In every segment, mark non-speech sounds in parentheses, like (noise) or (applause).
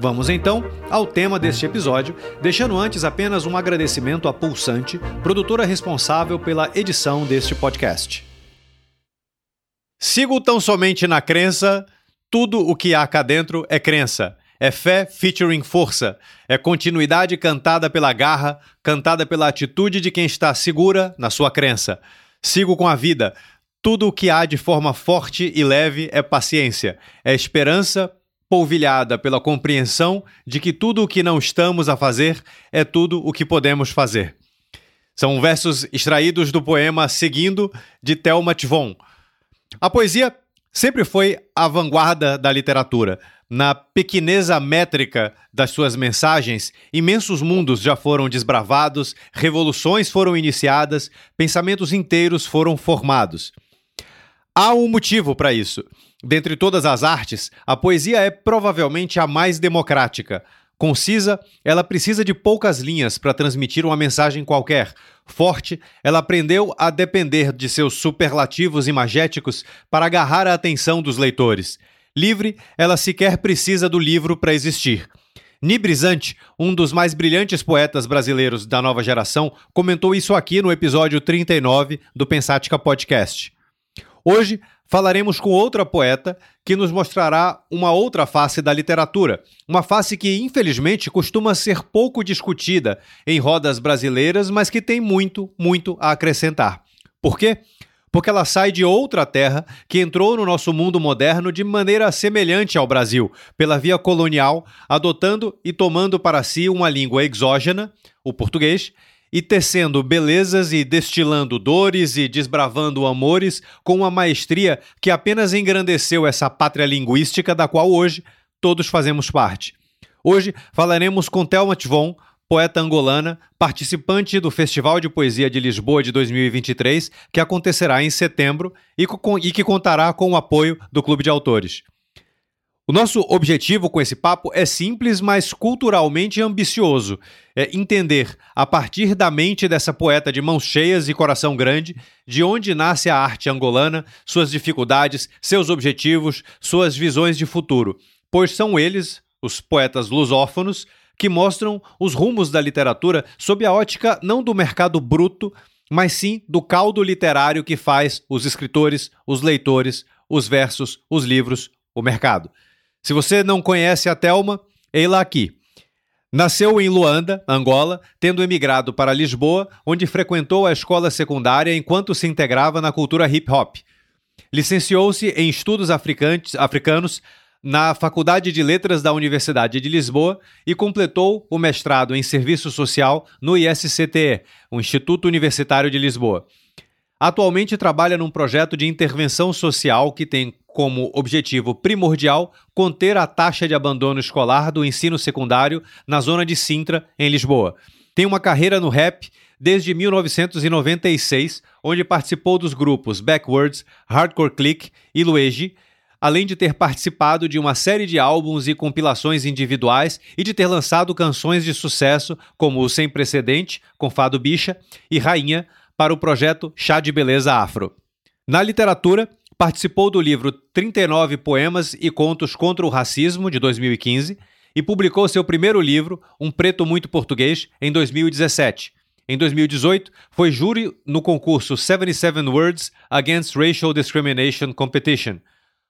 Vamos então ao tema deste episódio, deixando antes apenas um agradecimento à Pulsante, produtora responsável pela edição deste podcast. Sigo tão somente na crença, tudo o que há cá dentro é crença. É fé featuring força. É continuidade cantada pela garra, cantada pela atitude de quem está segura na sua crença. Sigo com a vida. Tudo o que há de forma forte e leve é paciência. É esperança polvilhada pela compreensão de que tudo o que não estamos a fazer é tudo o que podemos fazer. São versos extraídos do poema Seguindo, de Thelma Tvon. A poesia sempre foi a vanguarda da literatura. Na pequeneza métrica das suas mensagens, imensos mundos já foram desbravados, revoluções foram iniciadas, pensamentos inteiros foram formados. Há um motivo para isso. Dentre todas as artes, a poesia é provavelmente a mais democrática. Concisa, ela precisa de poucas linhas para transmitir uma mensagem qualquer. Forte, ela aprendeu a depender de seus superlativos imagéticos para agarrar a atenção dos leitores. Livre, ela sequer precisa do livro para existir. Nibrizante, um dos mais brilhantes poetas brasileiros da nova geração, comentou isso aqui no episódio 39 do Pensática Podcast. Hoje falaremos com outra poeta que nos mostrará uma outra face da literatura, uma face que infelizmente costuma ser pouco discutida em rodas brasileiras, mas que tem muito, muito a acrescentar. Por quê? Porque ela sai de outra terra que entrou no nosso mundo moderno de maneira semelhante ao Brasil, pela via colonial, adotando e tomando para si uma língua exógena, o português, e tecendo belezas e destilando dores e desbravando amores com uma maestria que apenas engrandeceu essa pátria linguística da qual hoje todos fazemos parte. Hoje falaremos com Thelma Tvon, poeta angolana, participante do Festival de Poesia de Lisboa de 2023, que acontecerá em setembro e, que contará com o apoio do Clube de Autores. O nosso objetivo com esse papo é simples, mas culturalmente ambicioso. É entender, a partir da mente dessa poeta de mãos cheias e coração grande, de onde nasce a arte angolana, suas dificuldades, seus objetivos, suas visões de futuro. Pois são eles, os poetas lusófonos, que mostram os rumos da literatura sob a ótica não do mercado bruto, mas sim do caldo literário que faz os escritores, os leitores, os versos, os livros, o mercado. Se você não conhece a Thelma, ei-la aqui. Nasceu em Luanda, Angola, tendo emigrado para Lisboa, onde frequentou a escola secundária enquanto se integrava na cultura hip hop. Licenciou-se em estudos africanos na Faculdade de Letras da Universidade de Lisboa e completou o mestrado em Serviço Social no ISCTE, o Instituto Universitário de Lisboa. Atualmente trabalha num projeto de intervenção social que tem como objetivo primordial conter a taxa de abandono escolar do ensino secundário na zona de Sintra, em Lisboa. Tem uma carreira no rap desde 1996, onde participou dos grupos Backwards, Hardcore Click e Luigi, além de ter participado de uma série de álbuns e compilações individuais e de ter lançado canções de sucesso como o Sem Precedente, com Fado Bicha, e Rainha, para o projeto Chá de Beleza Afro. Na literatura, participou do livro 39 Poemas e Contos contra o Racismo, de 2015, e publicou seu primeiro livro, Um Preto Muito Português, em 2017. Em 2018, foi júri no concurso 77 Words Against Racial Discrimination Competition.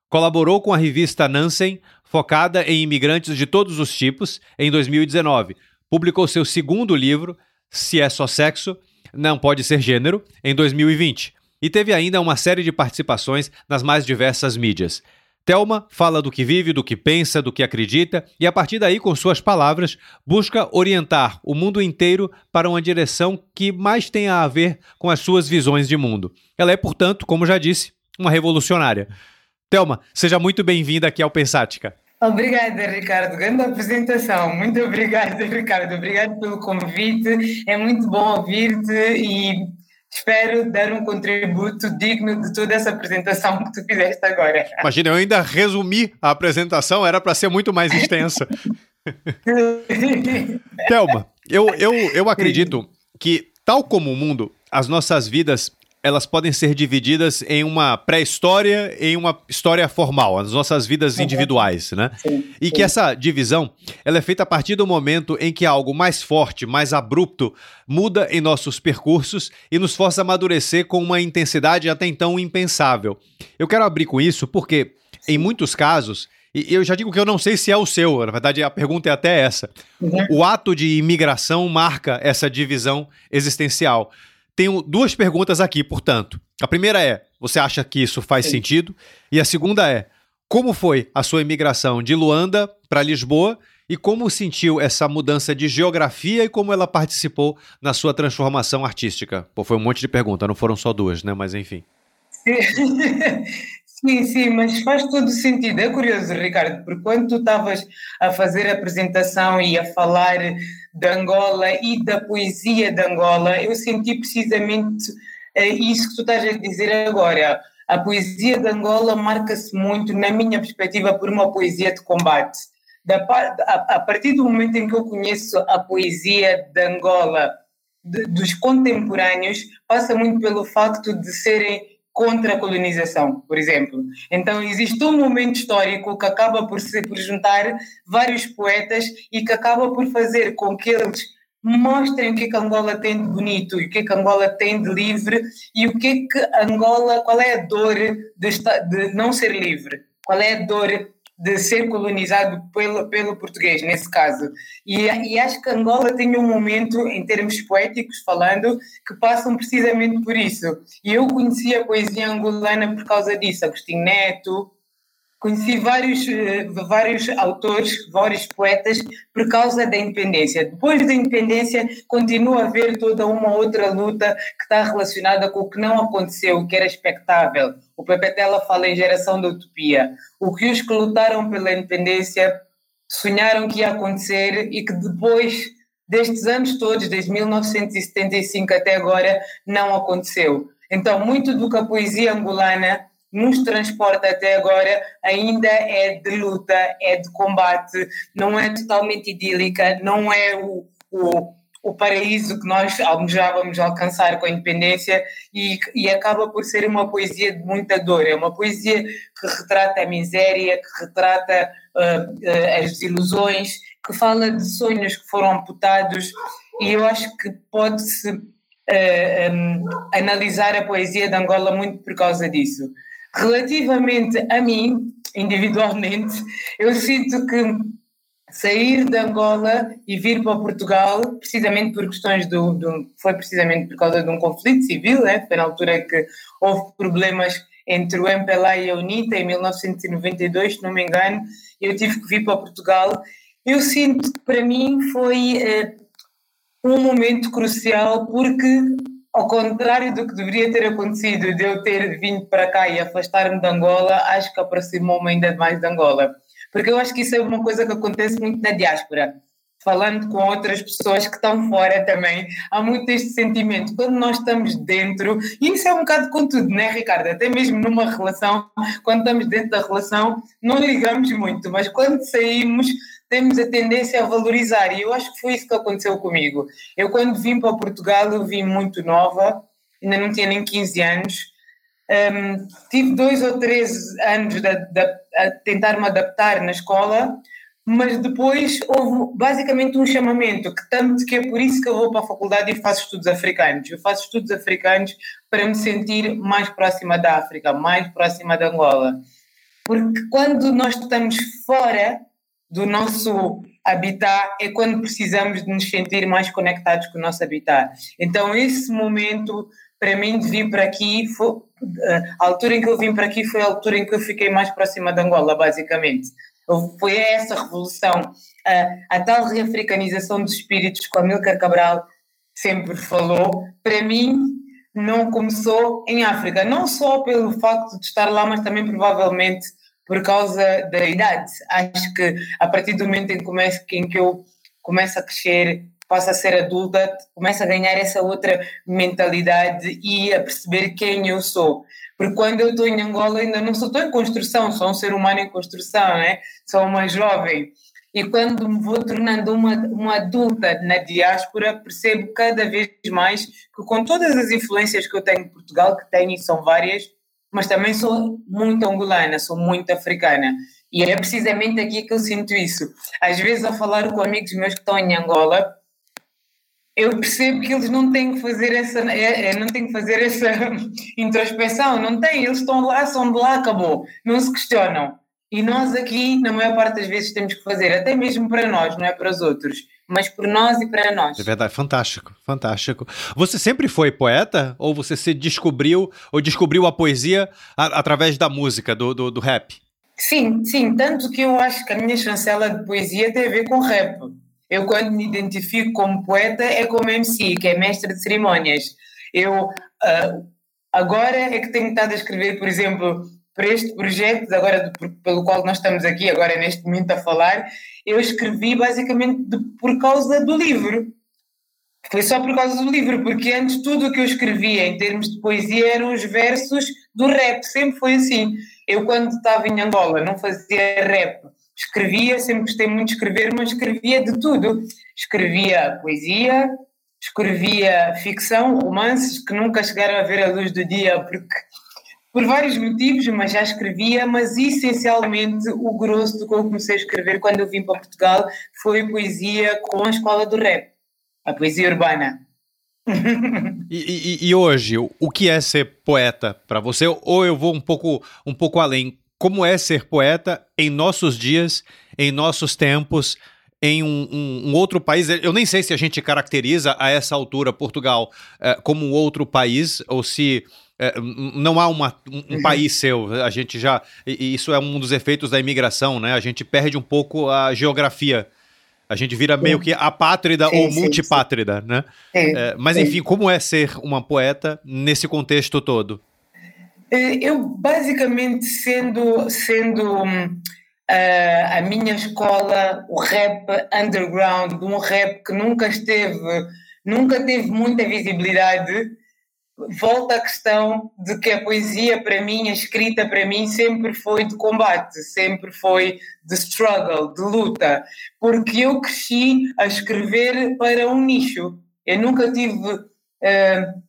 Colaborou com a revista Nansen, focada em imigrantes de todos os tipos, em 2019. Publicou seu segundo livro, Se é Só Sexo, Não Pode Ser Gênero, em 2020 e teve ainda uma série de participações nas mais diversas mídias. Thelma fala do que vive, do que pensa, do que acredita e, a partir daí, com suas palavras, busca orientar o mundo inteiro para uma direção que mais tenha a ver com as suas visões de mundo. Ela é, portanto, como já disse, uma revolucionária. Thelma, seja muito bem-vinda aqui ao Pensática. Obrigada, Ricardo. Grande apresentação. Muito obrigada, (laughs) Ricardo. Obrigado pelo convite. É muito bom ouvir-te e espero dar um contributo digno de toda essa apresentação que tu fizeste agora. (laughs) Imagina, eu ainda resumi a apresentação, era para ser muito mais extensa. (laughs) Thelma, eu, eu, eu acredito que, tal como o mundo, as nossas vidas elas podem ser divididas em uma pré-história e em uma história formal, as nossas vidas individuais, né? Sim, e sim. que essa divisão ela é feita a partir do momento em que algo mais forte, mais abrupto, muda em nossos percursos e nos força a amadurecer com uma intensidade até então impensável. Eu quero abrir com isso porque, em muitos casos, e eu já digo que eu não sei se é o seu, na verdade a pergunta é até essa. Uhum. O ato de imigração marca essa divisão existencial. Tenho duas perguntas aqui, portanto. A primeira é: você acha que isso faz Sim. sentido? E a segunda é: como foi a sua imigração de Luanda para Lisboa e como sentiu essa mudança de geografia e como ela participou na sua transformação artística? Pô, foi um monte de perguntas, não foram só duas, né? Mas enfim. (laughs) Sim, sim, mas faz todo sentido. É curioso, Ricardo, porque quando tu estavas a fazer a apresentação e a falar de Angola e da poesia de Angola, eu senti precisamente uh, isso que tu estás a dizer agora. A poesia de Angola marca-se muito, na minha perspectiva, por uma poesia de combate. Da, a, a, partir do momento em que eu conheço a poesia de Angola, de, dos contemporâneos, passa muito pelo facto de serem contra a colonização, por exemplo. Então existe um momento histórico que acaba por, se, por juntar vários poetas e que acaba por fazer com que eles mostrem o que, é que Angola tem de bonito e o que, é que Angola tem de livre e o que é que Angola, qual é a dor de, de não ser livre, qual é a dor de ser colonizado pelo, pelo português, nesse caso. E, e acho que Angola tem um momento, em termos poéticos falando, que passam precisamente por isso. E eu conheci a poesia angolana por causa disso, Agostinho Neto, Conheci vários, eh, vários autores, vários poetas, por causa da independência. Depois da independência, continua a haver toda uma outra luta que está relacionada com o que não aconteceu, o que era expectável. O Pepe Tela fala em geração da utopia. O que os que lutaram pela independência sonharam que ia acontecer e que depois destes anos todos, desde 1975 até agora, não aconteceu. Então, muito do que a poesia angolana nos transporta até agora ainda é de luta, é de combate, não é totalmente idílica, não é o, o, o paraíso que nós almejávamos alcançar com a independência e, e acaba por ser uma poesia de muita dor, é uma poesia que retrata a miséria, que retrata uh, uh, as desilusões, que fala de sonhos que foram amputados e eu acho que pode-se uh, um, analisar a poesia de Angola muito por causa disso. Relativamente a mim, individualmente, eu sinto que sair de Angola e vir para Portugal, precisamente por questões do, do, foi precisamente por causa de um conflito civil, né? foi na altura que houve problemas entre o MPLA e a UNITA em 1992, se não me engano, eu tive que vir para Portugal. Eu sinto que para mim foi eh, um momento crucial porque ao contrário do que deveria ter acontecido de eu ter vindo para cá e afastar-me de Angola, acho que aproximou-me ainda mais de Angola. Porque eu acho que isso é uma coisa que acontece muito na diáspora. Falando com outras pessoas que estão fora também, há muito este sentimento. Quando nós estamos dentro, e isso é um bocado com tudo, não é, Ricardo? Até mesmo numa relação, quando estamos dentro da relação, não ligamos muito, mas quando saímos, temos a tendência a valorizar, e eu acho que foi isso que aconteceu comigo. Eu, quando vim para Portugal, eu vim muito nova, ainda não tinha nem 15 anos, um, tive dois ou três anos de, de, a tentar me adaptar na escola, mas depois houve basicamente um chamamento, que tanto que é por isso que eu vou para a faculdade e faço estudos africanos. Eu faço estudos africanos para me sentir mais próxima da África, mais próxima da Angola. Porque quando nós estamos fora do nosso habitat é quando precisamos de nos sentir mais conectados com o nosso habitat. Então, esse momento, para mim, de vir para aqui, foi, a altura em que eu vim para aqui foi a altura em que eu fiquei mais próxima de Angola, basicamente. Foi essa revolução, a, a tal reafricanização dos espíritos que a Milcar Cabral sempre falou, para mim, não começou em África. Não só pelo facto de estar lá, mas também provavelmente por causa da idade. Acho que a partir do momento em que, começo, em que eu começo a crescer, passo a ser adulta, começo a ganhar essa outra mentalidade e a perceber quem eu sou. Porque quando eu estou em Angola ainda não sou, estou em construção, sou um ser humano em construção, né? sou uma jovem. E quando me vou tornando uma, uma adulta na diáspora, percebo cada vez mais que com todas as influências que eu tenho em Portugal, que tenho e são várias, mas também sou muito angolana, sou muito africana. E é precisamente aqui que eu sinto isso. Às vezes, ao falar com amigos meus que estão em Angola, eu percebo que eles não têm que fazer essa, é, é, não têm que fazer essa (laughs) introspeção, não têm, eles estão lá, são de lá, acabou, não se questionam. E nós aqui, na maior parte das vezes, temos que fazer, até mesmo para nós, não é para os outros, mas por nós e para nós. É verdade, fantástico, fantástico. Você sempre foi poeta? Ou você se descobriu, ou descobriu a poesia a, através da música, do, do, do, rap? Sim, sim, tanto que eu acho que a minha chancela de poesia tem a ver com rap. Eu, quando me identifico como poeta, é como MC, que é mestre de cerimônias. Eu, uh, agora é que tenho estado a escrever, por exemplo, para este projeto, agora pelo qual nós estamos aqui, agora neste momento a falar, eu escrevi basicamente de, por causa do livro. Foi só por causa do livro, porque antes tudo o que eu escrevia em termos de poesia eram os versos do rap, sempre foi assim. Eu, quando estava em Angola, não fazia rap, escrevia, sempre gostei muito de escrever, mas escrevia de tudo. Escrevia poesia, escrevia ficção, romances que nunca chegaram a ver a luz do dia, porque por vários motivos, mas já escrevia, mas essencialmente o grosso do que eu comecei a escrever quando eu vim para Portugal foi poesia com a escola do rap, a poesia urbana. (laughs) e, e, e, hoje, o que é ser poeta para você? Ou eu vou um pouco, um pouco além. Como é ser poeta em nossos dias, em nossos tempos, em um, um, um, outro país. Eu nem sei se a gente caracteriza a essa altura Portugal eh, como um outro país ou se é, não há uma, um, uhum. país seu. A gente já. Isso é um dos efeitos da imigração, né? A gente perde um pouco a geografia. A gente vira sim. meio que apátrida sim, ou multipátrida, né? É, mas enfim, como é ser uma poeta nesse contexto todo? É, eu basicamente sendo sendo uh, a minha escola o rap underground, um rap que nunca esteve nunca teve muita visibilidade volta à questão de que a poesia para mim, a escrita para mim sempre foi de combate, sempre foi de struggle, de luta, porque eu cresci a escrever para um nicho. Eu nunca tive uh,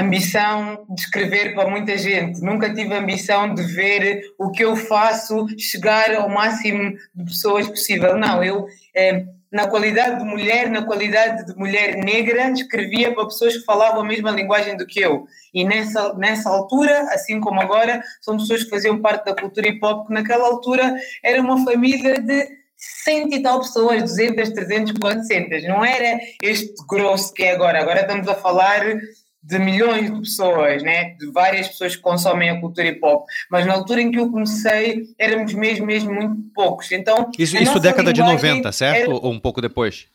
ambição de escrever para muita gente, nunca tive ambição de ver o que eu faço chegar ao máximo de pessoas possível. Não, eu. Uh, na qualidade de mulher, na qualidade de mulher negra, escrevia para pessoas que falavam a mesma linguagem do que eu. E nessa, nessa altura, assim como agora, são pessoas que faziam parte da cultura hip hop, que naquela altura era uma família de cento e tal pessoas, 200, 300, 400. Não era este grosso que é agora. Agora estamos a falar de milhões de pessoas, né? de várias pessoas que consomem a cultura hip hop, mas na altura em que eu comecei éramos mesmo, mesmo muito poucos. Então, isso, isso década de 90, certo? Era... Ou um pouco depois?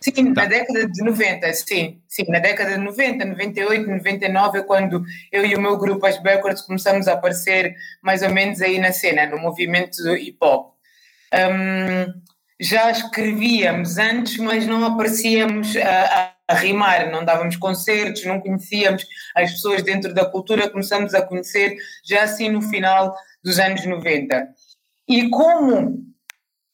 Sim, tá. na década de 90, sim, sim, na década de 90, 98, 99 é quando eu e o meu grupo, as Backwards, começamos a aparecer mais ou menos aí na cena, no movimento hip hop. Um, já escrevíamos antes, mas não aparecíamos a, a a rimar, não dávamos concertos, não conhecíamos as pessoas dentro da cultura, começamos a conhecer já assim no final dos anos 90. E como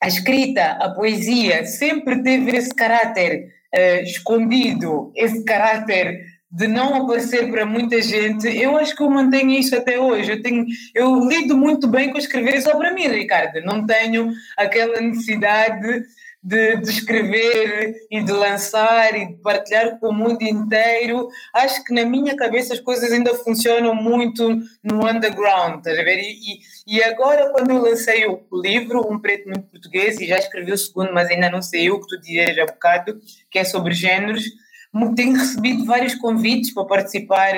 a escrita, a poesia sempre teve esse caráter uh, escondido, esse caráter de não aparecer para muita gente, eu acho que eu mantenho isso até hoje. Eu, tenho, eu lido muito bem com escrever só para mim, Ricardo. Não tenho aquela necessidade de, de, escrever e de lançar e de partilhar com o mundo inteiro. Acho que na minha cabeça as coisas ainda funcionam muito no underground, estás a ver? E, e agora, quando eu lancei o livro, Um Preto Muito Português, e já escrevi o segundo, mas ainda não sei o que tu dizes há bocado, que é sobre géneros, tenho recebido vários convites para participar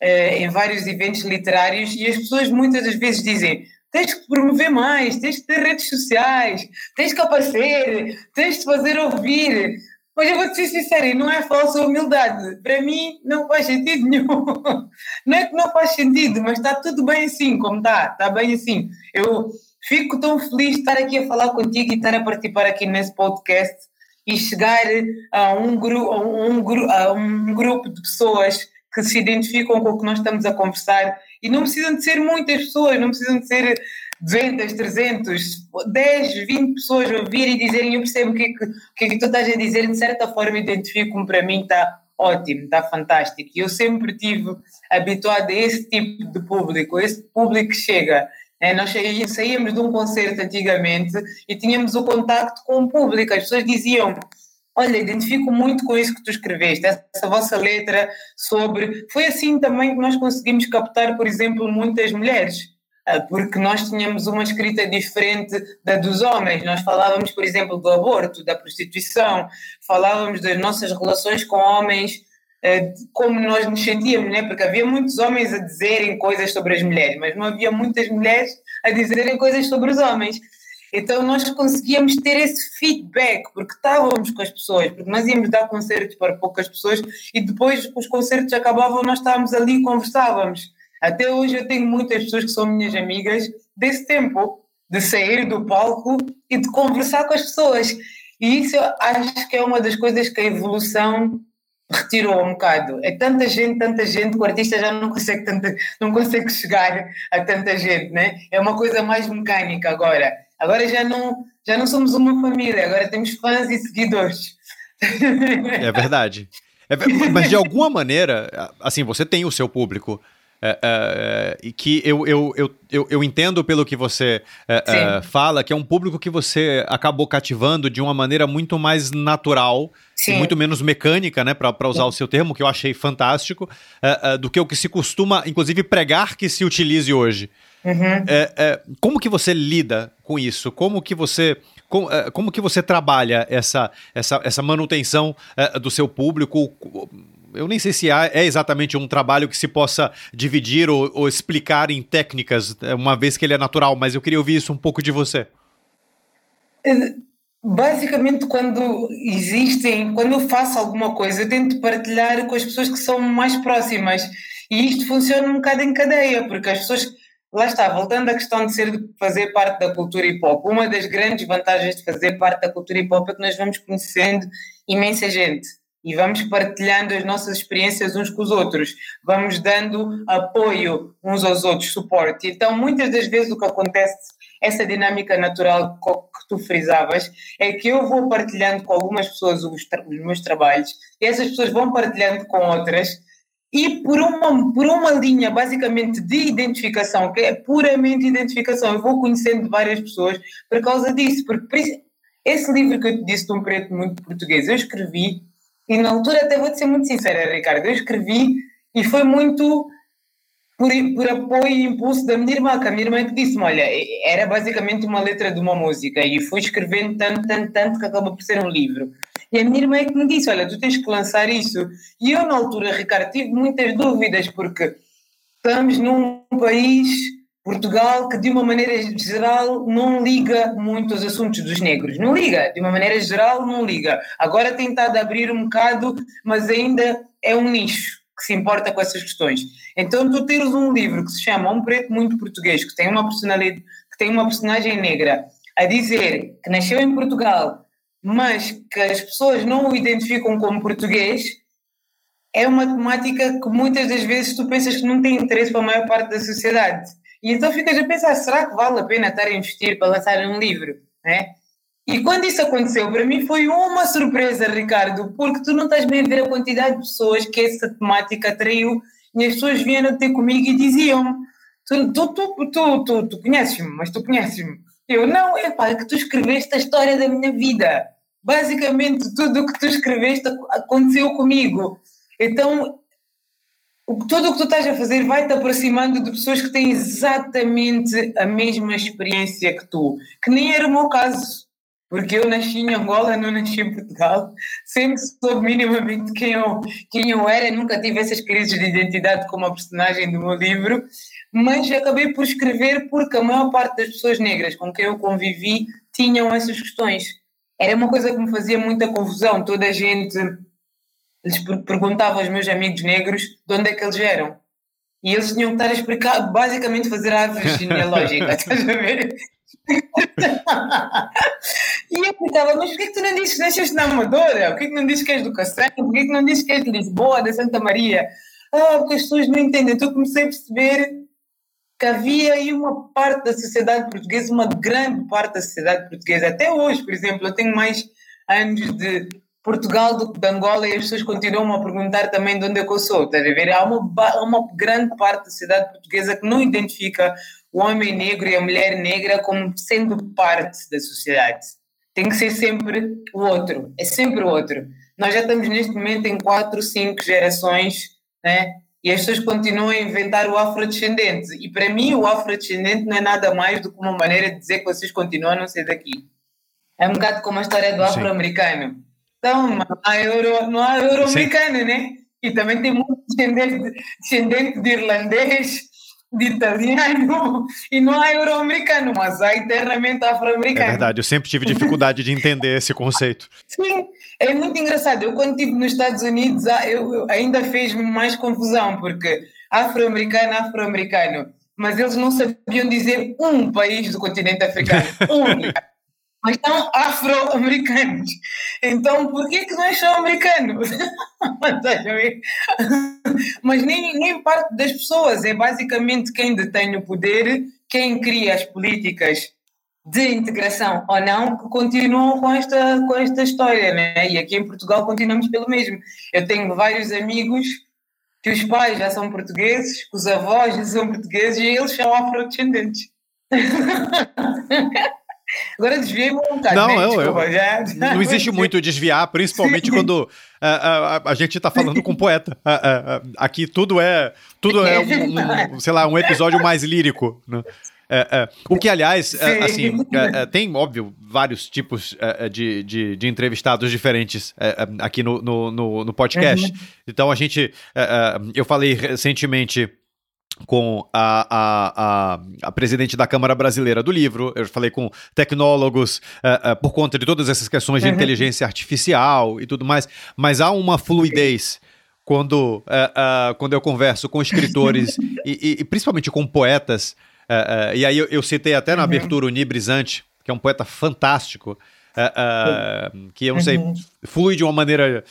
eh, em vários eventos literários e as pessoas muitas das vezes dizem tens que promover mais, tens que ter redes sociais, tens que aparecer, tens de fazer ouvir. Mas eu vou-te ser sincera, não é falsa humildade. Para mim, não faz sentido nenhum. (laughs) Não é que não faz sentido, mas está tudo bem assim, como está. Está bem assim. Eu fico tão feliz de estar aqui a falar contigo e estar a participar aqui nesse podcast e chegar a um, gru a um, gru a um grupo de pessoas que se identificam com o que nós estamos a conversar e não precisam de ser muitas pessoas, não precisam de ser 200, 300, 10, 20 pessoas ouvirem e dizerem eu percebo o que, é que, que, é que tu estás a dizer, de certa forma identifico-me, para mim está ótimo, está fantástico. E eu sempre tive habituado a esse tipo de público, esse público que chega. É, nós saíamos de um concerto antigamente e tínhamos o contacto com o público, as pessoas diziam olha, identifico muito com isso que tu escreveste, essa vossa letra sobre. Foi assim também que nós conseguimos captar, por exemplo, muitas mulheres. Ah, porque nós tínhamos uma escrita diferente da dos homens. Nós falávamos, por exemplo, do aborto, da prostituição, falávamos das nossas relações com homens, ah, como nós nos sentíamos, né? porque havia muitos homens a dizerem coisas sobre as mulheres, mas não havia muitas mulheres a dizerem coisas sobre os homens. Então nós conseguíamos ter esse feedback, porque estávamos com as pessoas, porque nós íamos dar concertos para poucas pessoas e depois os concertos acabavam, nós estávamos ali e conversávamos. Até hoje eu tenho muitas pessoas que são minhas amigas desse tempo, de sair do palco e de conversar com as pessoas. E isso acho que é uma das coisas que a evolução retirou um bocado. É tanta gente, tanta gente, que o artista já não consegue, tanta, não consegue chegar a tanta gente, né? É uma coisa mais mecânica agora. Agora já não, já não somos uma família, agora temos fãs e seguidores. É verdade. É, mas de alguma maneira, assim, você tem o seu público. É, é, e que eu, eu, eu, eu, eu entendo pelo que você é, é, fala, que é um público que você acabou cativando de uma maneira muito mais natural Sim. e muito menos mecânica, né, para usar Sim. o seu termo, que eu achei fantástico, é, do que o que se costuma, inclusive, pregar que se utilize hoje. Uhum. como que você lida com isso? Como que você como, como, que você trabalha essa, essa, essa manutenção do seu público? eu nem sei se é exatamente um trabalho que se possa dividir ou, ou, explicar em técnicas, é, uma vez que ele é natural, mas eu queria ouvir isso um pouco de você. Basicamente, quando existem, quando eu faço alguma coisa, eu tento partilhar com as pessoas que são mais próximas. E isto funciona um bocado em cadeia, porque as pessoas. Lá está, voltando à questão de ser, fazer parte da cultura hip hop, uma das grandes vantagens de fazer parte da cultura hip hop é que nós vamos conhecendo imensa gente e vamos partilhando as nossas experiências uns com os outros, vamos dando apoio uns aos outros, suporte. Então, muitas das vezes o que acontece, essa dinâmica natural que tu frisavas, é que eu vou partilhando com algumas pessoas os, os meus trabalhos e essas pessoas vão partilhando com outras. E por uma, por uma linha basicamente de identificação, que é puramente identificação, eu vou conhecendo várias pessoas por causa disso, porque esse livro que eu te disse de um preto muito português, eu escrevi e na altura, até vou-te ser muito sincera, Ricardo, eu escrevi e foi muito por, por apoio e impulso da minha irmã, que a minha irmã que disse-me, olha, era basicamente uma letra de uma música e fui escrevendo tanto, tanto, tanto que acabou por ser um livro. E a minha irmã é que me disse, olha, tu tens que lançar isso. E eu na altura, Ricardo, tive muitas dúvidas porque estamos num país Portugal, que de uma maneira geral não liga muito aos assuntos dos negros. Não liga, de uma maneira geral não liga. Agora tem estado a abrir um bocado, mas ainda é um nicho que se importa com essas questões. Então tu teres um livro que se chama Um Preto Muito Português, que tem uma personalidade, que tem uma personagem negra, a dizer que nasceu em Portugal, mas que as pessoas não o identificam como português, é uma temática que muitas das vezes tu pensas que não tem interesse para a maior parte da sociedade. E então ficas a pensar, será que vale a pena estar a investir para lançar um livro? Né? E quando isso aconteceu, para mim foi uma surpresa, Ricardo, porque tu não estás bem a ver a quantidade de pessoas que essa temática atraiu e as pessoas vieram ter comigo e diziam tu, tu, tu, tu, tu, tu conheces-me, mas tu conheces-me. Eu, não, é pá, que tu escreveste a história da minha vida. Basicamente, tudo o que tu escreveste aconteceu comigo. Então, tudo o que tu estás a fazer vai-te aproximando de pessoas que têm exatamente a mesma experiência que tu, que nem era o meu caso, porque eu nasci em Angola, não nasci em Portugal, sempre soube minimamente quem eu, quem eu era, nunca tive essas crises de identidade como a personagem do meu livro, mas acabei por escrever porque a maior parte das pessoas negras com quem eu convivi tinham essas questões. era uma coisa que me fazia muita confusão. Toda a gente lhes perguntava aos meus amigos negros de onde é que eles eram. E eles tinham que estar a explicar, basicamente fazer a árvore genealógica, (laughs) estás a ver? e eu pensava, mas porquê que tu não dizes que nasceste na Amadora? Porquê que não dizes que és do Castelo? Porquê que não dizes que és de Lisboa, da Santa Maria? Ah, porque as pessoas não entendem. Então comecei a perceber que havia aí uma parte da sociedade portuguesa, uma grande parte da sociedade portuguesa. Até hoje, por exemplo, eu tenho mais anos de Portugal do que de Angola e as pessoas continuam a perguntar também de onde é que eu sou. Estás a ver? Há uma, uma grande parte da sociedade portuguesa que não identifica o homem negro e a mulher negra como sendo parte da sociedade. Tem que ser sempre o outro. É sempre o outro. Nós já estamos neste momento em quatro, cinco gerações, né? E as pessoas continuam a inventar o afrodescendente. E para mim, o afrodescendente não é nada mais do que uma maneira de dizer que vocês continuam a não ser daqui. É um bocado como a história do afro-americano. Então, não há euro, não há euro-americano, né? E também tem muito descendente, descendente de irlandês, de italiano, e não há euro-americano, mas há eternamente afro-americano. É verdade, eu sempre tive dificuldade de entender esse conceito. Sim, é muito engraçado. Eu, quando estive nos Estados Unidos, ah, eu, eu ainda fez-me mais confusão, porque afro-americano, afro-americano, mas eles não sabiam dizer um país do continente africano. (laughs) Um. mas são afro-americanos. Então, por que, que nós somos americanos? mas nem, nem parte das pessoas, é basicamente quem detém o poder, quem cria as políticas de integração ou não, que continuam com esta, com esta história, né? E aqui em Portugal continuamos pelo mesmo. Eu tenho vários amigos que os pais já são portugueses, que os avós já são portugueses e eles são afrodescendentes. (laughs) Agora desviei um bocado. Não, né? eu, eu, já, já não existe (laughs) muito desviar, principalmente Sim. quando uh, uh, a gente está falando com poeta. Uh, aqui tudo é tudo é, um, um, sei lá, um episódio mais lírico. Né? O que, aliás, assim, tem, óbvio, vários tipos de, de, de, entrevistados diferentes aqui no, no, no, no podcast. Uhum. Então, a gente. eu falei recentemente com a, a, a, a, presidente da Câmara Brasileira do Livro, eu falei com tecnólogos uh, uh, por conta de todas essas questões de uhum. inteligência artificial e tudo mais, mas há uma fluidez quando, uh, quando eu converso com escritores (laughs) e, e, e, principalmente com poetas, e aí eu, eu, citei até na uhum. abertura o Nibrizante, que é um poeta fantástico, que eu não sei, uhum. flui de uma maneira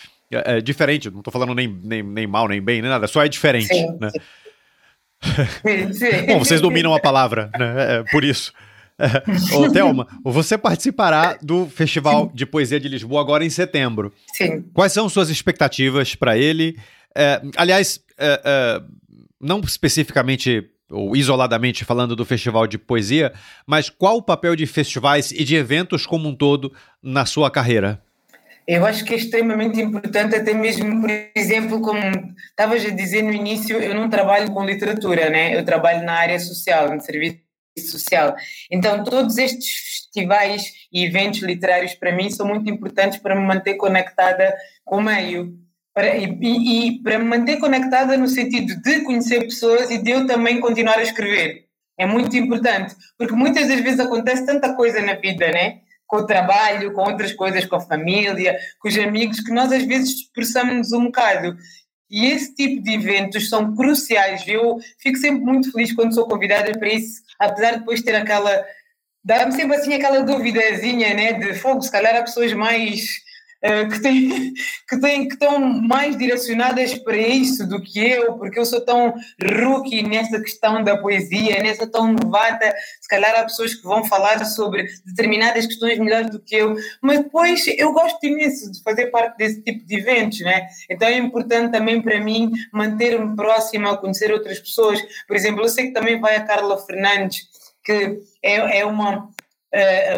diferente, não estou falando nem, nem, nem mal nem bem, nem nada, só é diferente, sim, né? Sim. (laughs) Bom, vocês dominam a palavra, né? É, por isso. Ô, Thelma, você participará do Festival de Poesia de Lisboa agora em setembro. Sim. Quais são suas expectativas para ele? É, aliás, é, não especificamente ou isoladamente falando do Festival de Poesia, mas qual o papel de festivais e de eventos como um todo na sua carreira? Eu acho que é extremamente importante, até mesmo, por exemplo, como estavas a dizer no início, eu não trabalho com literatura, né? eu trabalho na área social, no serviço social. Então, todos estes festivais e eventos literários para mim são muito importantes para me manter conectada com o meio. Para, e, e, para me manter conectada no sentido de conhecer pessoas e de eu também continuar a escrever. É muito importante, porque muitas das vezes acontece tanta coisa na vida, né? com o trabalho, com outras coisas, com a família, com os amigos, que nós às vezes expressamos um bocado. E esse tipo de eventos são cruciais. Eu fico sempre muito feliz quando sou convidada para isso, apesar de depois ter aquela. dá-me sempre assim aquela duvidazinha, né? De fogo, se calhar há pessoas mais que, têm, (laughs) que, têm, que estão mais direcionadas para isso do que eu, porque eu sou tão rookie nessa questão da poesia, nessa tão novata. Se calhar há pessoas que vão falar sobre determinadas questões melhores do que eu, mas depois eu gosto imenso de fazer parte desse tipo de eventos, né? Então é importante também para mim manter-me próxima, conhecer outras pessoas. Por exemplo, eu sei que também vai a Carla Fernandes, que é, é uma eh,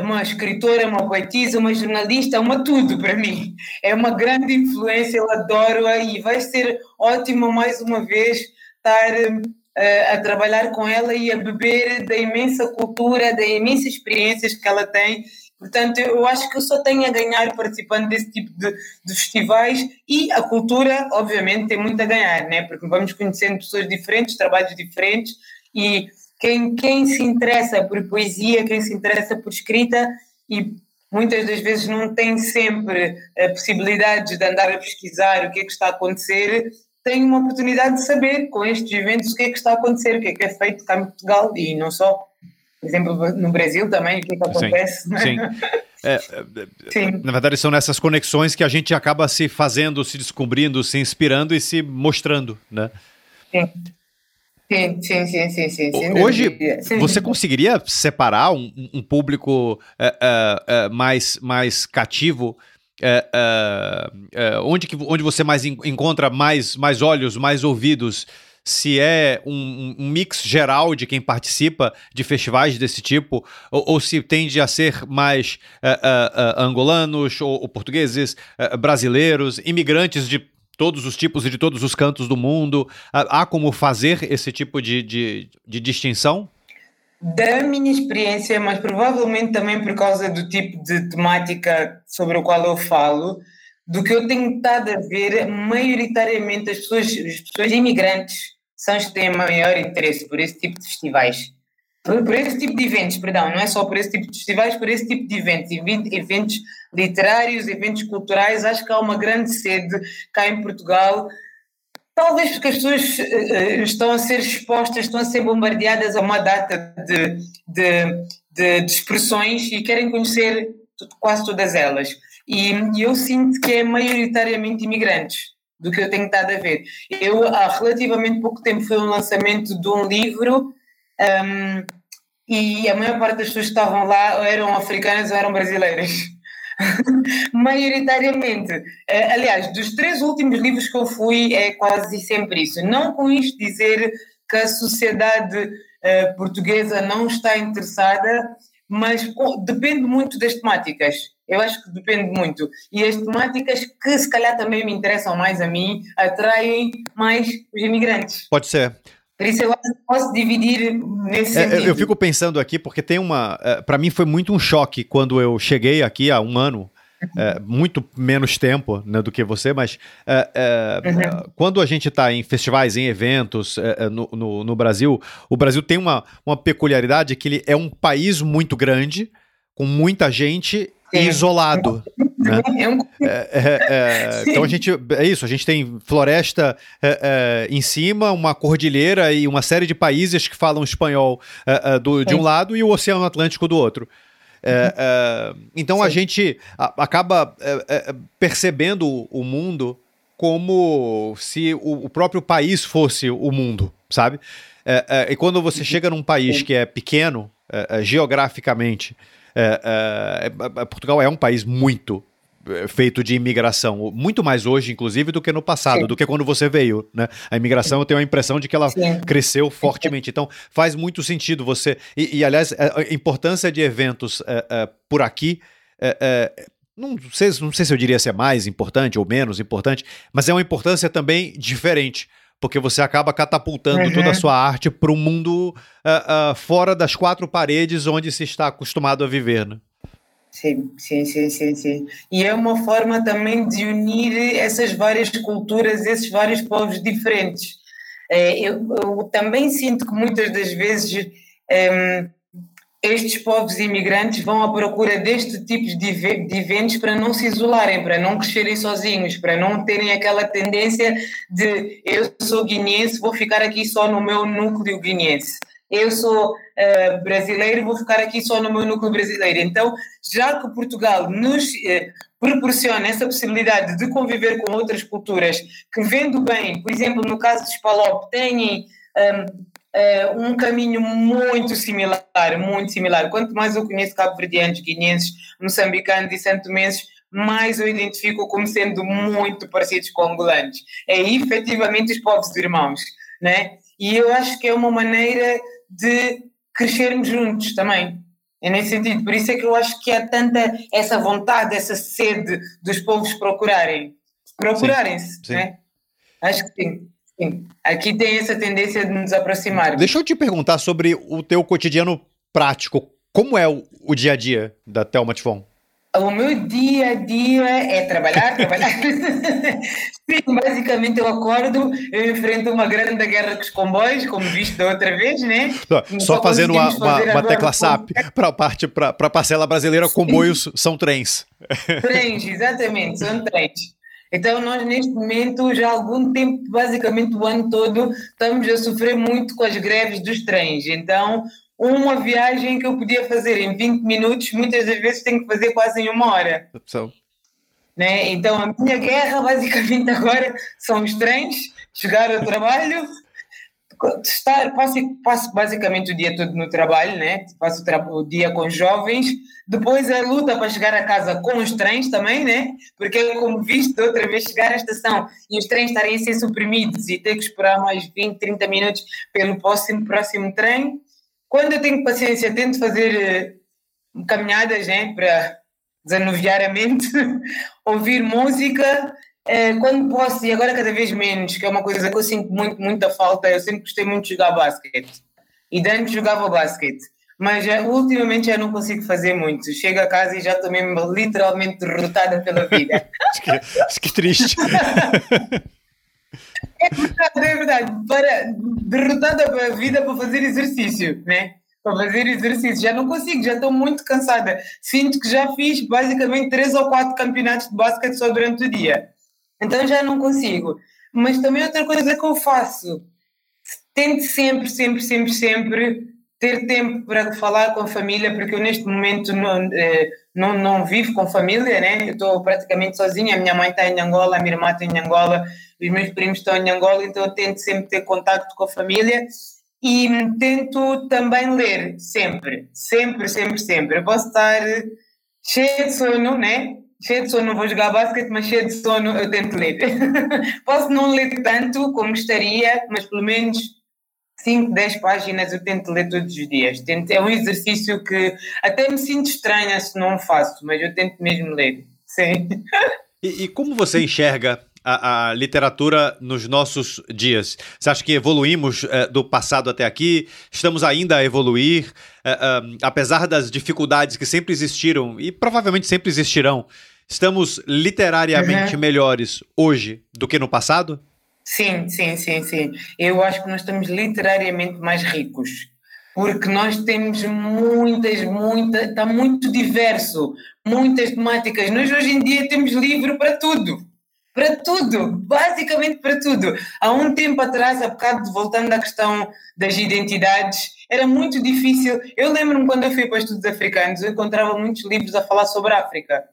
uma escritora, uma poetisa, uma jornalista, uma tudo para mim. É uma grande influência, eu adoro-a e vai ser ótimo mais uma vez estar uh, a trabalhar com ela e a beber da imensa cultura, das imensas experiências que ela tem. Portanto, eu acho que eu só tenho a ganhar participando desse tipo de, de festivais e a cultura, obviamente, tem muito a ganhar, né? porque vamos conhecendo pessoas diferentes, trabalhos diferentes e quem, quem se interessa por poesia, quem se interessa por escrita e muitas das vezes não têm sempre a possibilidade de andar a pesquisar o que é que está a acontecer, têm uma oportunidade de saber com estes eventos o que é que está a acontecer, o que é que é feito cá em Portugal e não só. Por exemplo, no Brasil também, o que é que acontece. Sim, (laughs) sim. É, é, na verdade, são nessas conexões que a gente acaba se fazendo, se descobrindo, se inspirando e se mostrando, né? Sim. Sim, sim, sim, sim, sim, Hoje, você conseguiria separar um, um público é, é, é, mais, mais cativo? onde, que, onde você mais encontra mais, mais olhos, mais ouvidos? se é um, um, mix geral de quem participa de festivais desse tipo, ou, ou se tende a ser mais angolanos, ou, ou portugueses, brasileiros, imigrantes de todos os tipos e de todos os cantos do mundo. Há como fazer esse tipo de, de, de distinção? Da minha experiência, mas provavelmente também por causa do tipo de temática sobre o qual eu falo, do que eu tenho estado a ver, maioritariamente as pessoas, as pessoas imigrantes são as que têm maior interesse por esse tipo de festivais. Por, esse tipo de eventos, perdão, não é só por esse tipo de festivais, por esse tipo de eventos, eventos literários, eventos culturais, acho que há uma grande sede cá em Portugal, talvez porque as pessoas uh, estão a ser expostas, estão a ser bombardeadas a uma data de, de, de, de expressões e querem conhecer quase todas elas. E, e eu sinto que é maioritariamente imigrantes do que eu tenho estado a ver. Eu, há relativamente pouco tempo, foi um lançamento de um livro um, e a maior parte das pessoas que estavam lá ou eram africanas ou eram brasileiras. (laughs) Maioritariamente. Uh, aliás, dos três últimos livros que eu fui, é quase sempre isso. Não com isto dizer que a sociedade uh, portuguesa não está interessada, mas depende muito das temáticas. Eu acho que depende muito. E as temáticas que se calhar também me interessam mais a mim atraem mais os imigrantes. Pode ser. Por isso eu posso dividir nesse é, sentido. Eu fico pensando aqui, porque tem uma. É, para mim foi muito um choque quando eu cheguei aqui há um ano. É, muito menos tempo né, do que você, mas é, é, uhum. quando a gente está em festivais, em eventos é, no, no, no, Brasil, o Brasil tem uma, uma peculiaridade que ele é um país muito grande, com muita gente e isolado. Né? É, é, é, (laughs) então a gente é isso, a gente tem floresta é, é, em cima, uma cordilheira e uma série de países que falam espanhol é, do, de um lado e o Oceano Atlântico do outro. então Sim. a gente acaba percebendo o mundo como se o, próprio país fosse o mundo, sabe? e quando você chega num país que é pequeno geograficamente, Portugal é um país muito é, feito de imigração, muito mais hoje, inclusive, do que no passado, Sim. do que quando você veio, né? A imigração, eu tenho a impressão de que ela Sim. cresceu fortemente. Então, faz muito sentido você... E, e aliás, é, a importância de eventos é, é, por aqui... É, é, não sei, não sei se eu diria se é mais importante ou menos importante, mas é uma importância também diferente, porque você acaba catapultando uhum. toda a sua arte para um mundo uh, uh, fora das quatro paredes onde se está acostumado a viver, né? Sim, sim, sim, sim, sim. E é uma forma também de unir essas várias culturas, esses vários povos diferentes. É, eu, eu também sinto que muitas das vezes um, estes povos imigrantes vão à procura deste tipo de, de eventos para não se isolarem, para não crescerem sozinhos, para não terem aquela tendência de eu sou guineense, vou ficar aqui só no meu núcleo guineense eu sou uh, brasileiro, vou ficar aqui só no meu núcleo brasileiro. Então, já que Portugal nos uh, proporciona essa possibilidade de conviver com outras culturas que, vendo bem, por exemplo, no caso de Spalop, têm um, uh, um caminho muito similar, muito similar. Quanto mais eu conheço cabo-verdianos, guineenses, moçambicanos e santomenses, mais eu identifico como sendo muito parecidos com angolanos. É efetivamente os povos irmãos, né? E eu acho que é uma maneira de crescermos juntos também. É nesse sentido. Por isso é que eu acho que há tanta essa vontade, essa sede dos povos procurarem. Procurarem-se, né? Acho que sim. sim. Aqui tem essa tendência de nos aproximar. Deixa eu te perguntar sobre o teu cotidiano prático. Como é o, o dia a dia da Thelma Tifon? O meu dia a dia é trabalhar, trabalhar. (laughs) Sim, basicamente eu acordo, eu enfrento uma grande guerra com os comboios, como visto da outra vez, né? Só, só fazendo uma, uma, uma tecla SAP para a parte para a parcela brasileira, Sim. comboios são trens. Trens, exatamente, são trens. Então nós neste momento já há algum tempo, basicamente o ano todo, estamos a sofrer muito com as greves dos trens. Então uma viagem que eu podia fazer em 20 minutos, muitas das vezes tenho que fazer quase em uma hora. So. Né? Então a minha guerra (laughs) basicamente agora são os trens, chegar ao trabalho, estar, passo, passo basicamente o dia todo no trabalho, né? passo o, o dia com os jovens, depois a luta para chegar a casa com os trens também, né? porque como visto outra vez chegar à estação e os trens estarem a ser suprimidos e ter que esperar mais 20, 30 minutos pelo próximo, próximo trem, quando eu tenho paciência, tento fazer uh, caminhadas né, para desanuviar a mente, (laughs) ouvir música, uh, quando posso, e agora cada vez menos, que é uma coisa que eu sinto muito, muita falta, eu sempre gostei muito de jogar basquete. E antes jogava basquete. Mas já, ultimamente já não consigo fazer muito. Chego a casa e já estou mesmo literalmente derrotada pela vida. (laughs) que, que triste. (laughs) É verdade, é verdade. Para, derrotada a vida para fazer exercício, né? Para fazer exercício. Já não consigo, já estou muito cansada. Sinto que já fiz basicamente três ou quatro campeonatos de basquete só durante o dia. Então já não consigo. Mas também outra coisa que eu faço, tento sempre, sempre, sempre, sempre ter tempo para falar com a família, porque eu neste momento não, eh, não, não vivo com família, né? Eu estou praticamente sozinha. A minha mãe está em Angola, a minha irmã está em Angola os meus primos estão em Angola, então eu tento sempre ter contato com a família e tento também ler, sempre, sempre, sempre, sempre. Eu posso estar cheia de sono, né? Cheia de sono, vou jogar basquete, mas cheia de sono eu tento ler. (laughs) posso não ler tanto como gostaria, mas pelo menos 5, 10 páginas eu tento ler todos os dias. é um exercício que até me sinto estranha se não faço, mas eu tento mesmo ler. Sim. E, e como você enxerga a, a, literatura nos nossos dias? Você acha que evoluímos é, do passado até aqui? Estamos ainda a evoluir? É, é, apesar das dificuldades que sempre existiram e provavelmente sempre existirão, estamos literariamente uhum. melhores hoje do que no passado? Sim, sim, sim, sim. Eu acho que nós estamos literariamente mais ricos. Porque nós temos muitas, muitas, está muito diverso, muitas temáticas. Nós hoje em dia temos livro para tudo para tudo, basicamente para tudo. Há um tempo atrás, há bocado voltando à questão das identidades, era muito difícil. Eu lembro-me quando eu fui para estudos africanos, eu encontrava muitos livros a falar sobre a África.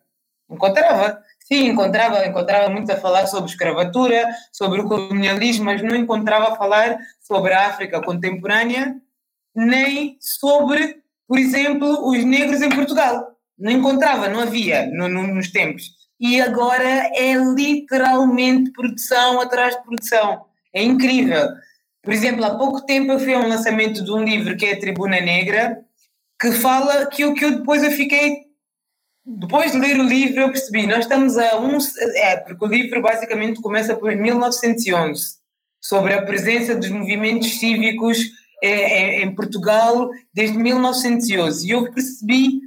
Encontrava, sim, encontrava, encontrava muito a falar sobre escravatura, sobre o colonialismo, mas não encontrava a falar sobre a África contemporânea, nem sobre, por exemplo, os negros em Portugal. Não encontrava, não havia no, no, nos tempos e agora é literalmente produção atrás de produção. É incrível. Por exemplo, há pouco tempo eu fui a um lançamento de um livro que é a Tribuna Negra, que fala que o que eu depois eu fiquei. Depois de ler o livro, eu percebi, nós estamos a um. É, porque o livro basicamente começa por 1911, sobre a presença dos movimentos cívicos é, é, em Portugal desde 1911. E eu percebi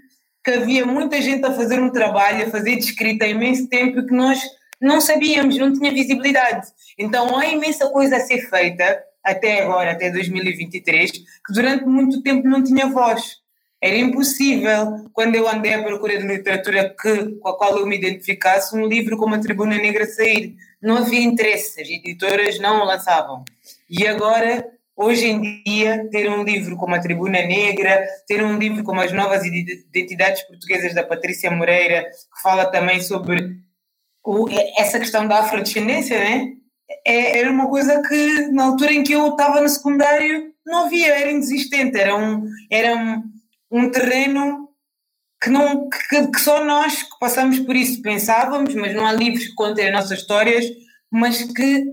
que havia muita gente a fazer um trabalho, a fazer descrita há imenso tempo que nós não sabíamos, não tinha visibilidade. Então há imensa coisa a ser feita até agora, até 2023, que durante muito tempo não tinha voz. Era impossível, quando eu andei à procura de literatura que, com a qual eu me identificasse, um livro como a Tribuna Negra sair. Não havia interesse, as editoras não o lançavam. E agora Hoje em dia, ter um livro como a Tribuna Negra, ter um livro como As Novas Identidades Portuguesas da Patrícia Moreira, que fala também sobre o, essa questão da afrodescendência, né? É, era uma coisa que, na altura em que eu estava no secundário, não havia, era inexistente, era um, era um, um terreno que, não, que, que só nós que passamos por isso pensávamos, mas não há livros que contem as nossas histórias, mas que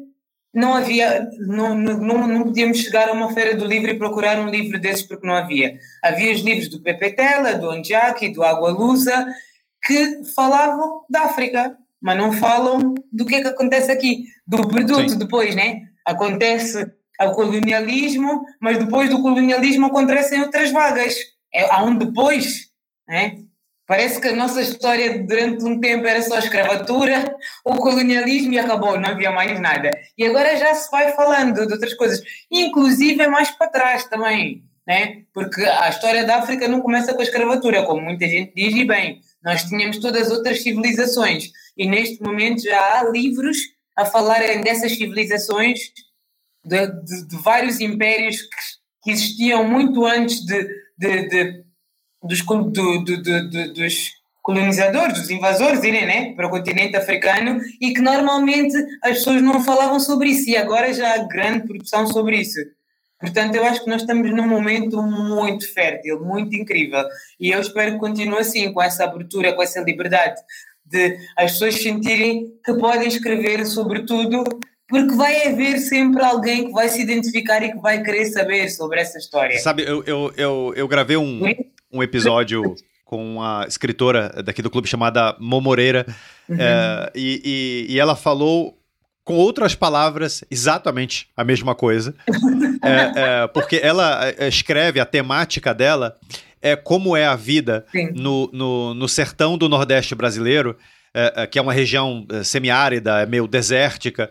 não havia, não, não, não podíamos chegar a uma feira do livro e procurar um livro desses porque não havia. Havia os livros do Pepe Tela, do Onjaki, do Água Lusa, que falavam da África, mas não falam do que é que acontece aqui, do produto Sim. depois, né? Acontece o colonialismo, mas depois do colonialismo acontecem outras vagas. É, um depois, né? Parece que a nossa história durante um tempo era só escravatura, o colonialismo e acabou, não havia mais nada. E agora já se vai falando de outras coisas, inclusive é mais para trás também, né? porque a história da África não começa com a escravatura, como muita gente diz, e bem, nós tínhamos todas as outras civilizações, e neste momento já há livros a falarem dessas civilizações, de, de, de vários impérios que, que, existiam muito antes de, de dos, do, do, do, dos colonizadores, dos invasores irem né, para o continente africano e que normalmente as pessoas não falavam sobre isso e agora já há grande produção sobre isso. Portanto, eu acho que nós estamos num momento muito fértil, muito incrível e eu espero que continue assim, com essa abertura, com essa liberdade de as pessoas sentirem que podem escrever sobre tudo porque vai haver sempre alguém que vai se identificar e que vai querer saber sobre essa história. Sabe, eu, eu, eu, eu gravei um, um episódio com uma escritora daqui do clube chamada Momoreira, uhum. é, e, e, e, ela falou com outras palavras exatamente a mesma coisa, é, (laughs) é, porque ela é, escreve a temática dela é como é a vida no, no, no, sertão do Nordeste brasileiro, é, que é uma região semiárida, meio desértica,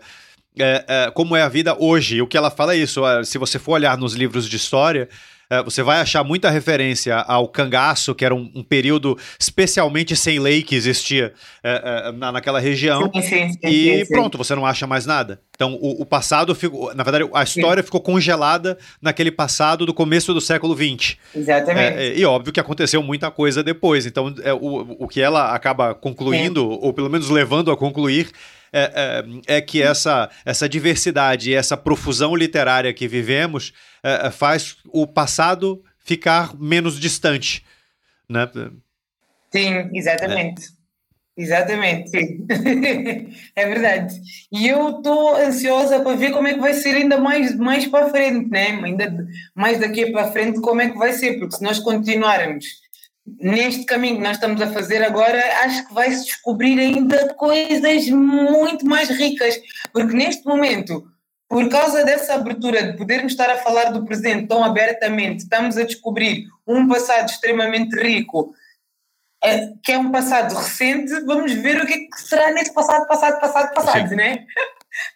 como é a vida hoje. O que ela fala é isso, se você for olhar nos livros de história, é, você vai achar muita referência ao cangaço, que era um, um período especialmente sem lei que existia é, é, na, naquela região. Sim, sim, sim, e pronto, você não acha mais nada. Então, o, o, passado ficou. Na verdade, a história ficou congelada naquele passado do começo do século XX. Exatamente. É, e óbvio que aconteceu muita coisa depois. Então, é, o, o que ela acaba concluindo, ou pelo menos levando a concluir, é, é, é, que essa, essa diversidade e essa profusão literária que vivemos é, é, faz o passado ficar menos distante. Né? Sim, exatamente. Exatamente, sim. é verdade. E eu estou ansiosa para ver como é que vai ser ainda mais, mais para frente, né? ainda mais daqui para frente, como é que vai ser, porque se nós continuarmos neste caminho que nós estamos a fazer agora, acho que vai-se descobrir ainda coisas muito mais ricas, porque neste momento, por causa dessa abertura de podermos estar a falar do presente tão abertamente, estamos a descobrir um passado extremamente rico, eh, que é um passado recente, vamos ver o que, é que será nesse passado, passado, passado, passado, né?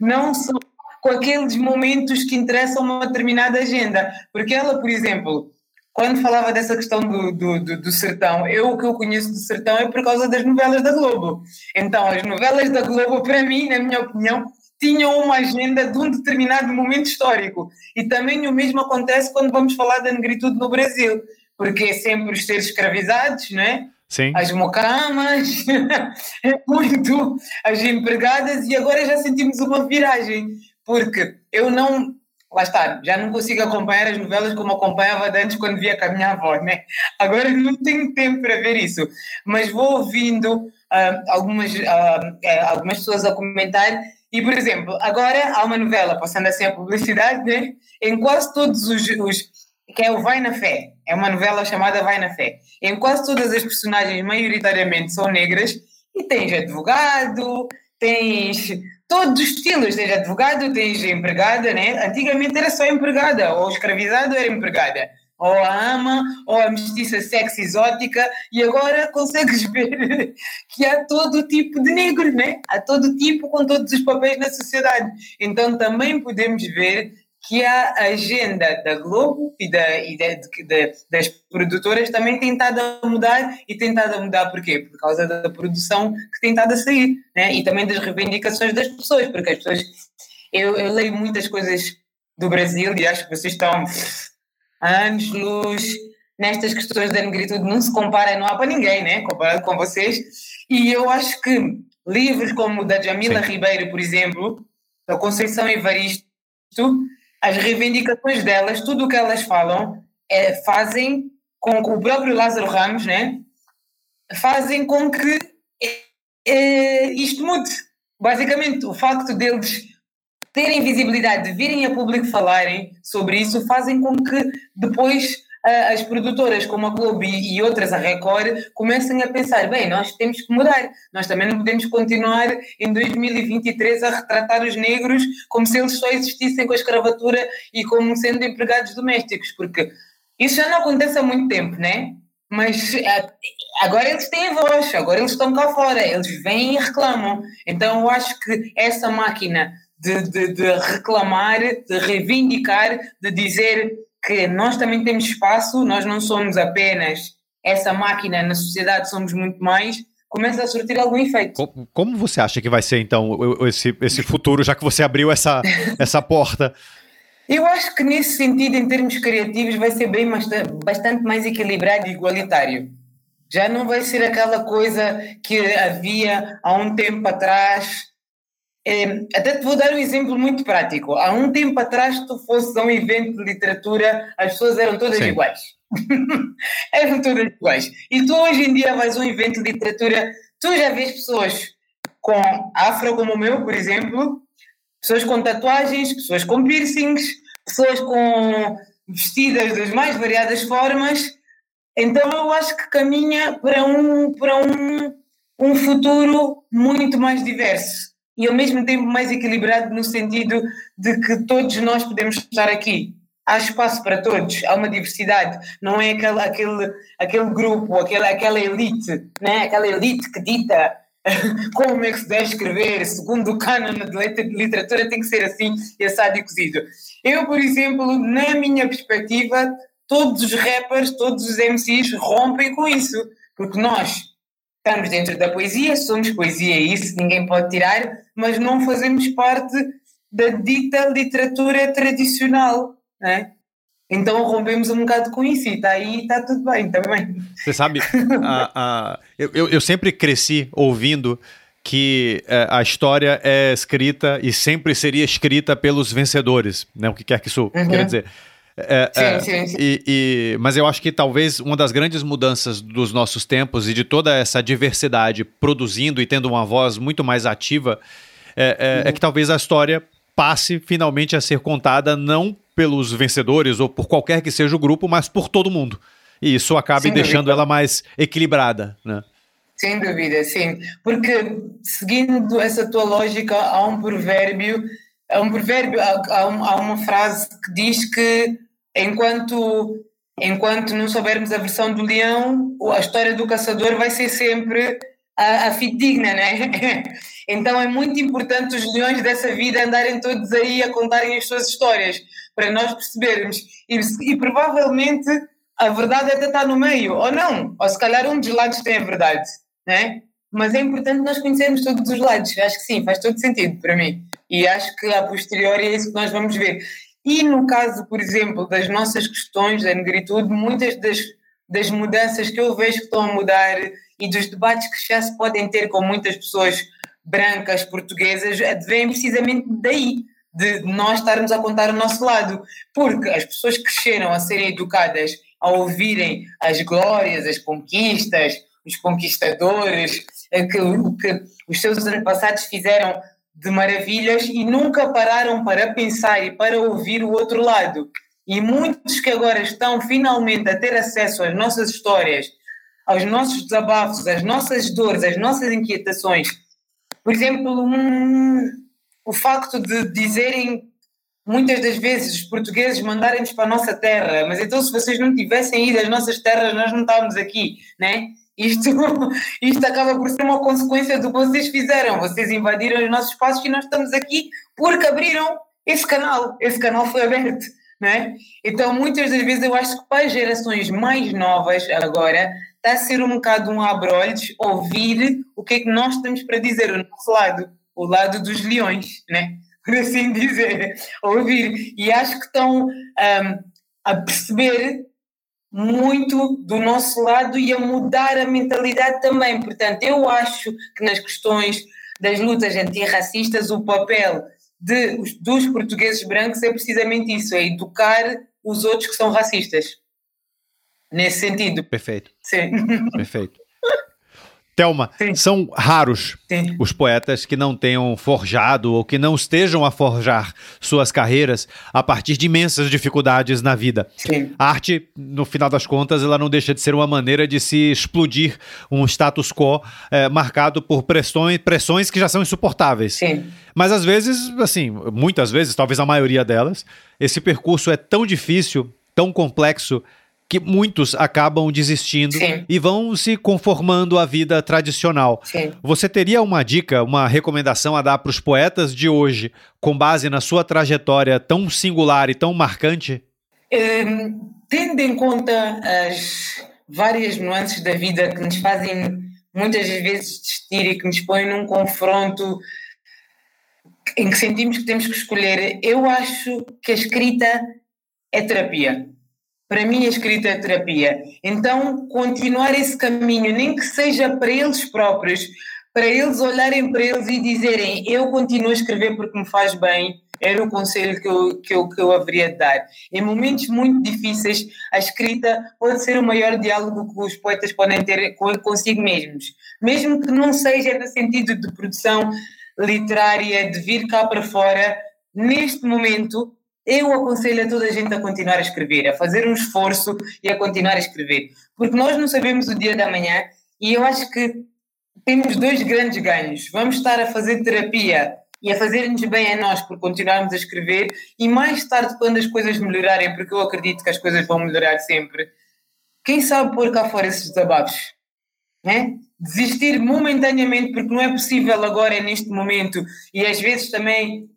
Não só com aqueles momentos que interessam uma determinada agenda, porque ela, por exemplo, quando falava dessa questão do, do, do, do, sertão, eu o que eu conheço do sertão é por causa das novelas da Globo. Então, as novelas da Globo, para mim, na minha opinião, tinham uma agenda de um determinado momento histórico. E também o mesmo acontece quando vamos falar da negritude no Brasil, porque é sempre os seres escravizados, não é? Sim. As mocamas, (laughs) é muito as empregadas, e agora já sentimos uma viragem, porque eu não lá está, já não consigo acompanhar as novelas como acompanhava antes quando via com a minha avó, né? Agora (laughs) não tenho tempo para ver isso, mas vou ouvindo uh, algumas, uh, algumas pessoas a comentar e, por exemplo, agora há uma novela, passando assim a publicidade, né? Em quase todos os, os que é o Vai na Fé, é uma novela chamada Vai na Fé. Em quase todas as personagens, maioritariamente, são negras e tens advogado, tens todos os estilos, tens advogado, tens empregada, né? Antigamente era só empregada, ou escravizado era empregada, ou a ama, ou a mestiça sexy exótica, e agora consegues ver (laughs) que há todo tipo de negros, né? Há todo tipo com todos os papéis na sociedade. Então também podemos ver que a agenda da Globo e, da, e de, de, das produtoras também tem estado a mudar e tem estado a mudar porquê? Por causa da produção que tem estado a sair né? e também das reivindicações das pessoas, porque as pessoas. Eu, eu leio muitas coisas do Brasil e acho que vocês estão anos luz nestas questões da negritude, não se compara, não há para ninguém, né? comparado com vocês. E eu acho que livros como o da Jamila Sim. Ribeiro, por exemplo, da Conceição Evaristo, as reivindicações delas, tudo o que elas falam, é, fazem com que o próprio Lázaro Ramos, né, fazem com que é, isto mude. Basicamente, o facto deles terem visibilidade, de virem a público falarem sobre isso, fazem com que depois as produtoras como a Globo e, outras, a Record, comecem a pensar: bem, nós temos que mudar, nós também não podemos continuar em 2023 a retratar os negros como se eles só existissem com a escravatura e como sendo empregados domésticos, porque isso já não acontece há muito tempo, né? mas é, agora eles têm voz, agora eles estão cá fora, eles vêm e reclamam. Então eu acho que essa máquina de, de, de reclamar, de reivindicar, de dizer que nós também temos espaço, nós não somos apenas essa máquina na sociedade, somos muito mais, começa a surtir algum efeito. Como você acha que vai ser então esse, esse futuro, já que você abriu essa, (laughs) essa porta? Eu acho que nesse sentido, em termos criativos, vai ser bem mais, bastante mais equilibrado e igualitário. Já não vai ser aquela coisa que havia há um tempo atrás. É, até te vou dar um exemplo muito prático. Há um tempo atrás, se tu fosses a um evento de literatura, as pessoas eram todas Sim. iguais. (laughs) eram todas iguais. E tu hoje em dia vais a um evento de literatura, tu já vês pessoas com afro como o meu, por exemplo, pessoas com tatuagens, pessoas com piercings, pessoas com vestidas das mais variadas formas. Então eu acho que caminha para um, para um, um futuro muito mais diverso e ao mesmo tempo mais equilibrado no sentido de que todos nós podemos estar aqui. Há espaço para todos, há uma diversidade, não é aquele, aquele, aquele grupo, aquela, aquela elite, né? aquela elite que dita (laughs) como é que se deve escrever, segundo o canon de literatura, tem que ser assim, assado e cozido. Eu, por exemplo, na minha perspectiva, todos os rappers, todos os MCs rompem com isso, porque nós estamos dentro da poesia, somos poesia, isso ninguém pode tirar, mas não fazemos parte da dita literatura tradicional, né? Então rompemos um bocado com isso e está aí está tudo bem também. Você sabe, a, a, eu, eu sempre cresci ouvindo que é, a história é escrita e sempre seria escrita pelos vencedores, né? O que quer que isso uhum. quer dizer. É, sim, é, sim, sim. E, e, mas eu acho que talvez uma das grandes mudanças dos nossos tempos e de toda essa diversidade produzindo e tendo uma voz muito mais ativa é, é, é uhum. é que talvez a história passe finalmente a ser contada não pelos vencedores ou por qualquer que seja o grupo, mas por todo mundo. E isso acabe Sem deixando dúvida. ela mais equilibrada, né? Sem dúvida, sim. Porque seguindo essa tua lógica, há um provérbio, há um provérbio, há, há uma frase que diz que enquanto enquanto não soubermos a versão do leão, a história do caçador vai ser sempre a, a fidedigna, né? (laughs) Então é muito importante os leões dessa vida andarem todos aí a contarem as suas histórias, para nós percebermos. E, e provavelmente a verdade até está no meio, ou não, ou se calhar um dos lados tem a verdade, né? Mas é importante nós conhecermos todos os lados. Acho que sim, faz todo sentido para mim. E acho que a posteriori é isso que nós vamos ver. E no caso, por exemplo, das nossas questões da negritude, muitas das, das mudanças que eu vejo que estão a mudar e dos debates que já se podem ter com muitas pessoas brancas, portuguesas, vêm precisamente daí, de nós estarmos a contar o nosso lado. Porque as pessoas cresceram a serem educadas a ouvirem as glórias, as conquistas, os conquistadores, que, que os seus antepassados fizeram de maravilhas e nunca pararam para pensar e para ouvir o outro lado. E muitos que agora estão finalmente a ter acesso às nossas histórias aos nossos desabafos, às nossas dores, às nossas inquietações. Por exemplo, um, o facto de dizerem muitas das vezes os portugueses mandarem-nos para a nossa terra, mas então se vocês não tivessem ido às nossas terras, nós não estávamos aqui, né? Isto, (laughs) isto acaba por ser uma consequência do que vocês fizeram. Vocês invadiram os nossos espaços e nós estamos aqui porque abriram esse canal. Esse canal foi aberto, né? Então, muitas das vezes eu acho que para as gerações mais novas agora está a ser um bocado um abrolhos ouvir o que é que nós temos para dizer, o nosso lado, o lado dos leões, né? por assim dizer, (laughs) ouvir. E acho que estão um, a perceber muito do nosso lado e a mudar a mentalidade também. Portanto, eu acho que nas questões das lutas antirracistas, o papel de, dos portugueses brancos é precisamente isso: é educar os outros que são racistas nesse sentido. Perfeito. Sim. (laughs) Perfeito. Telma, Sim. são raros Sim. os poetas que não tenham forjado ou que não estejam a forjar suas carreiras a partir de imensas dificuldades na vida. Sim. A arte, no final das contas, ela não deixa de ser uma maneira de se explodir um status quo é, marcado por pressões, pressões que já são insuportáveis. Mas às vezes, assim, muitas vezes, talvez a maioria delas, esse percurso é tão difícil, tão complexo, que muitos acabam desistindo Sim. e vão se conformando à vida tradicional. Sim. Você teria uma dica, uma recomendação a dar para os poetas de hoje, com base na sua trajetória tão singular e tão marcante? Um, tendo em conta as várias nuances da vida que nos fazem muitas vezes desistir e que nos põem num confronto em que sentimos que temos que escolher, eu acho que a escrita é terapia. Para mim, a escrita é terapia. Então, continuar esse caminho, nem que seja para eles próprios, para eles olharem para eles e dizerem: Eu continuo a escrever porque me faz bem, era o conselho que eu, que, eu, que eu haveria de dar. Em momentos muito difíceis, a escrita pode ser o maior diálogo que os poetas podem ter consigo mesmos. Mesmo que não seja no sentido de produção literária, de vir cá para fora, neste momento, eu aconselho a toda a gente a continuar a escrever, a fazer um esforço e a continuar a escrever. Porque nós não sabemos o dia da manhã e eu acho que temos dois grandes ganhos. Vamos estar a fazer terapia e a fazer-nos bem a nós por continuarmos a escrever e mais tarde, quando as coisas melhorarem, porque eu acredito que as coisas vão melhorar sempre, quem sabe pôr cá fora esses desabafos? Né? Desistir momentaneamente, porque não é possível agora, neste momento, e às vezes também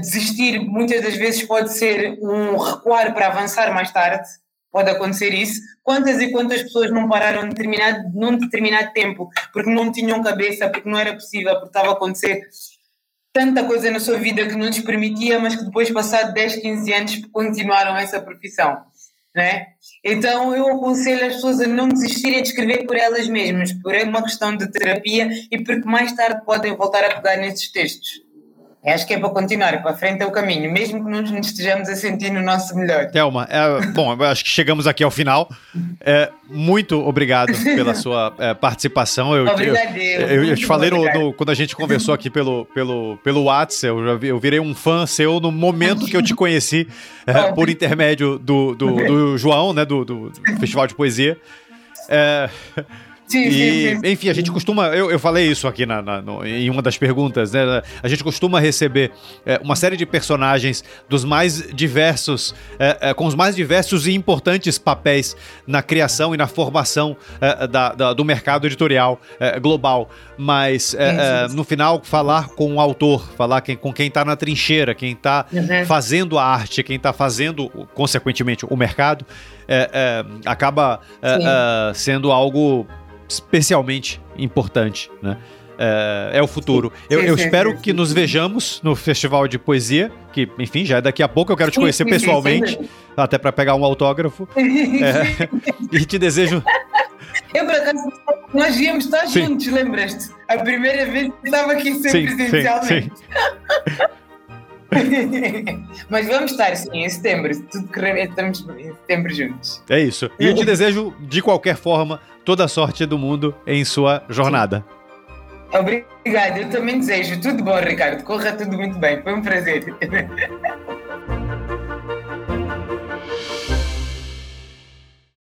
desistir, muitas das vezes pode ser um recuar para avançar mais tarde, pode acontecer isso. Quantas e quantas pessoas não pararam determinado, num determinado tempo porque não tinham cabeça, porque não era possível, porque estava a acontecer tanta coisa na sua vida que não lhes permitia, mas que depois, passado 10, 15 anos, continuaram essa profissão. Né? Então eu aconselho as pessoas a não desistirem de escrever por elas mesmas, por uma questão de terapia e porque mais tarde podem voltar a pegar nesses textos. Acho que é para continuar, para frente é o caminho, mesmo que não nos estejamos a sentir no nosso melhor. Thelma, é, bom, acho que chegamos aqui ao final. É, muito obrigado pela sua é, participação. Eu, Obrigado. Eu, eu, eu te falei no, no, quando a gente conversou aqui pelo, pelo, pelo WhatsApp, eu, eu virei um fã seu no momento que eu te conheci, é, por intermédio do, do, do, João, né, do, do Festival de Poesia. É, Sim, e, sim, sim. Enfim, a gente costuma. Eu, eu falei isso aqui na, na no, em uma das perguntas, né? A gente costuma receber é, uma série de personagens dos mais diversos, é, é, com os mais diversos e importantes papéis na criação e na formação é, da, da, do mercado editorial é, global. Mas é, no final, falar com o autor, falar quem, com quem está na trincheira, quem está uhum. fazendo a arte, quem está fazendo, consequentemente, o mercado, acaba sendo algo especialmente importante, né? É, é, o futuro. Eu, eu espero que nos vejamos no Festival de Poesia, que, enfim, já é daqui a pouco. Eu quero te conhecer pessoalmente, até para pegar um autógrafo. (laughs) É, e te desejo. Eu, por acaso, nós íamos estar sim. juntos, lembras-te? A primeira vez que estava aqui sempre sim, presencialmente. Sim. (laughs) Mas vamos estar, sim, em setembro. Tudo correr, estamos em setembro juntos. É isso. E eu te desejo, de qualquer forma, toda a sorte do mundo em sua jornada. Obrigado, eu também desejo. Tudo bom, Ricardo. Corra tudo muito bem. Foi um prazer. (laughs)